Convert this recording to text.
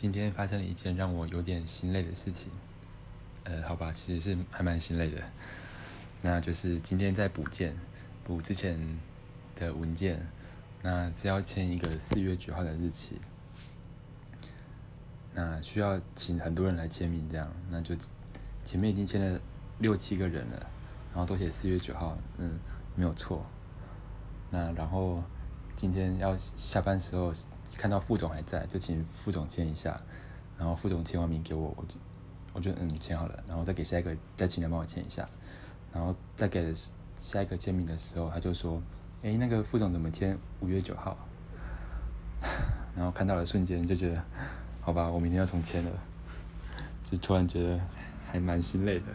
今天发生了一件让我有点心累的事情。呃，好吧，其实是还蛮心累的。那就是今天在补件，补之前的文件，那是要签一个四月九号的日期。那需要请很多人来签名，这样，那就前面已经签了六七个人了，然后都写四月九号，嗯，没有错。那然后今天要下班时候看到副总还在，就请副总签一下，然后副总签完名给我，我就我就嗯签好了，然后再给下一个再请他帮我签一下，然后再给下一个签名的时候，他就说，哎，那个副总怎么签五月九号？然后看到了瞬间就觉得，好吧，我明天要重签了，就突然觉得还蛮心累的。